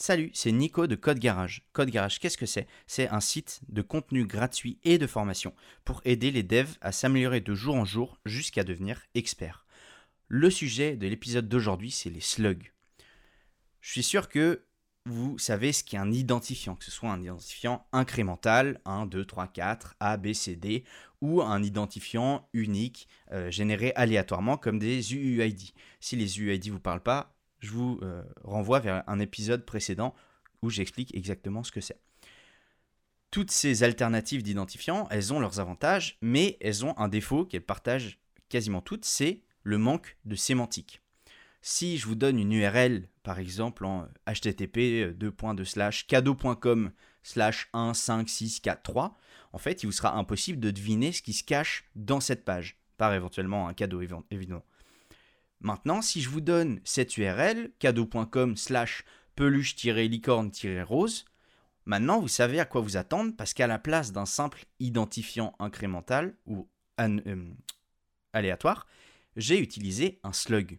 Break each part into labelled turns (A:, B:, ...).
A: Salut, c'est Nico de Code Garage. Code Garage, qu'est-ce que c'est? C'est un site de contenu gratuit et de formation pour aider les devs à s'améliorer de jour en jour jusqu'à devenir experts. Le sujet de l'épisode d'aujourd'hui, c'est les slugs. Je suis sûr que vous savez ce qu'est un identifiant, que ce soit un identifiant incrémental, 1, 2, 3, 4, A, B, C, D, ou un identifiant unique euh, généré aléatoirement comme des UUID. Si les UUID ne vous parlent pas, je vous euh, renvoie vers un épisode précédent où j'explique exactement ce que c'est. Toutes ces alternatives d'identifiants, elles ont leurs avantages, mais elles ont un défaut qu'elles partagent quasiment toutes, c'est le manque de sémantique. Si je vous donne une URL, par exemple en http cadeau.com slash 1, 5, 6, 4, 3, en fait, il vous sera impossible de deviner ce qui se cache dans cette page, par éventuellement un cadeau évidemment. Maintenant, si je vous donne cette URL, cadeau.com slash peluche-licorne-rose, maintenant vous savez à quoi vous attendre parce qu'à la place d'un simple identifiant incrémental ou euh, aléatoire, j'ai utilisé un slug.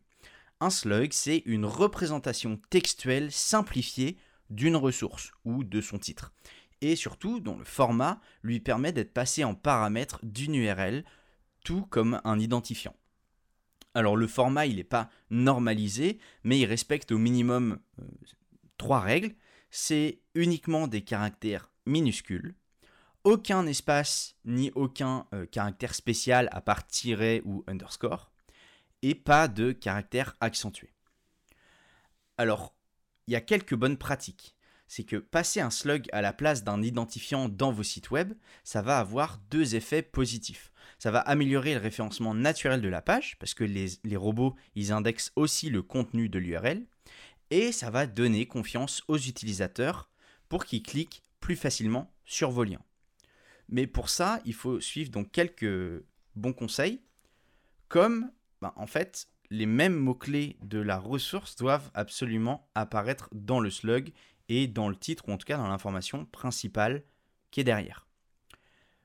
A: Un slug, c'est une représentation textuelle simplifiée d'une ressource ou de son titre. Et surtout, dont le format lui permet d'être passé en paramètre d'une URL, tout comme un identifiant. Alors le format, il n'est pas normalisé, mais il respecte au minimum euh, trois règles. C'est uniquement des caractères minuscules, aucun espace ni aucun euh, caractère spécial à part tiret ou underscore, et pas de caractère accentué. Alors, il y a quelques bonnes pratiques. C'est que passer un slug à la place d'un identifiant dans vos sites web, ça va avoir deux effets positifs ça va améliorer le référencement naturel de la page, parce que les, robots, ils indexent aussi le contenu de l'URL, et ça va donner confiance aux utilisateurs pour qu'ils cliquent plus facilement sur vos liens. Mais pour ça, il faut suivre donc quelques bons conseils, comme ben, en fait les mêmes mots-clés de la ressource doivent absolument apparaître dans le slug et dans le titre, ou en tout cas dans l'information principale qui est derrière.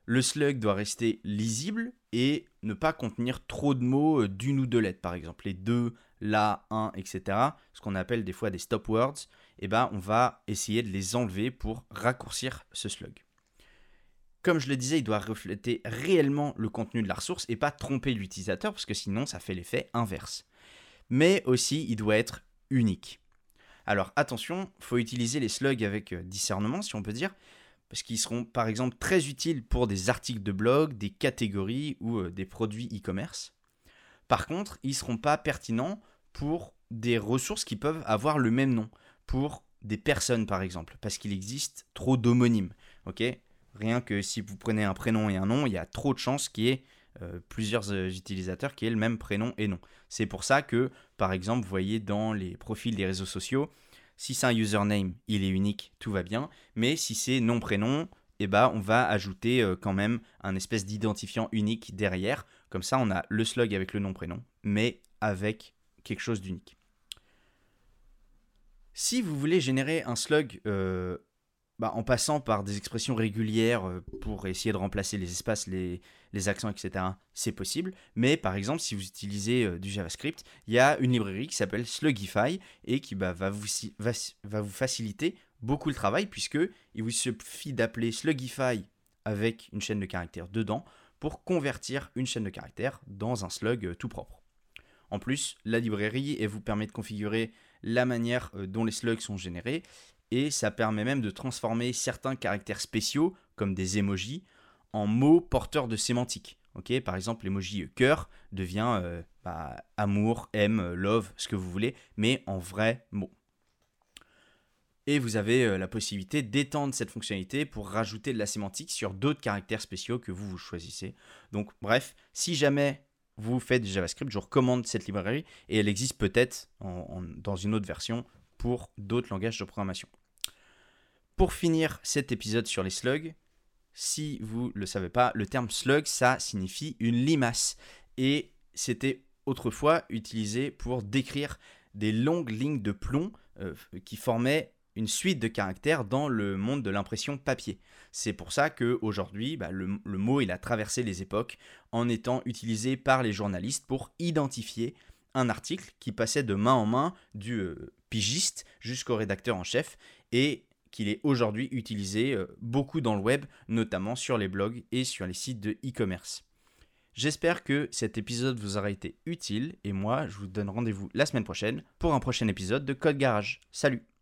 A: Le slug doit rester lisible et ne pas contenir trop de mots euh, d'une ou deux lettres, par exemple les deux, la, un, etc. Ce qu'on appelle des fois des stop words. Et eh ben, on va essayer de les enlever pour raccourcir ce slug. Comme je le disais, il doit refléter réellement le contenu de la ressource et pas tromper l'utilisateur parce que sinon ça fait l'effet inverse. Mais aussi, il doit être unique. Alors attention, faut utiliser les slugs avec euh, discernement, si on peut dire, parce qu'ils seront par exemple très utiles pour des articles de blog, des catégories ou euh, des produits e-commerce. Par contre, ils ne seront pas pertinents pour des ressources qui peuvent avoir le même nom, pour des personnes par exemple, parce qu'il existe trop d'homonymes. Rien que si vous prenez un prénom et un nom, il y a trop de chances qu'il y ait euh, plusieurs euh, utilisateurs qui aient le même prénom et nom. C'est pour ça que, par exemple, vous voyez dans les profils des réseaux sociaux, si c'est un username, il est unique, tout va bien. Mais si c'est nom prénom, eh ben, on va ajouter euh, quand même un espèce d'identifiant unique derrière. Comme ça, on a le slug avec le nom prénom, mais avec quelque chose d'unique. Si vous voulez générer un slug bah, en passant par des expressions régulières euh, pour essayer de remplacer les espaces, les, accents, etc., c'est possible. Mais par exemple, si vous utilisez euh, du JavaScript, il y a une librairie qui s'appelle Slugify et qui bah, va, vous, faciliter beaucoup le travail puisque il vous suffit d'appeler Slugify avec une chaîne de caractères dedans pour convertir une chaîne de caractères dans un slug euh, tout propre. En plus, la librairie vous permet de configurer la manière dont les slugs sont générés et ça permet même de transformer certains caractères spéciaux, comme des emojis, en mots porteurs de sémantique. Par exemple, l'emoji cœur devient euh, bah, amour, aime, love, ce que vous voulez, mais en vrai mot. Et vous avez euh, la possibilité d'étendre cette fonctionnalité pour rajouter de la sémantique sur d'autres caractères spéciaux que vous, vous choisissez. Donc bref, si jamais vous faites du JavaScript, je vous recommande cette librairie et elle existe peut-être dans une autre version pour d'autres langages de programmation. Pour finir cet épisode sur les slugs, si vous ne le savez pas, le terme slug, ça signifie une limace. Et c'était autrefois utilisé pour décrire des longues lignes de plomb euh, qui formaient une suite de caractères dans le monde de l'impression papier. C'est pour ça qu'aujourd'hui, bah, le, le mot il a traversé les époques en étant utilisé par les journalistes pour identifier un article qui passait de main en main du euh, pigiste jusqu'au rédacteur en chef et qu'il est aujourd'hui utilisé euh, beaucoup dans le web, notamment sur les blogs et sur les sites de e-commerce. J'espère que cet épisode vous aura été utile et moi je vous donne rendez-vous la semaine prochaine pour un prochain épisode de Code Garage. Salut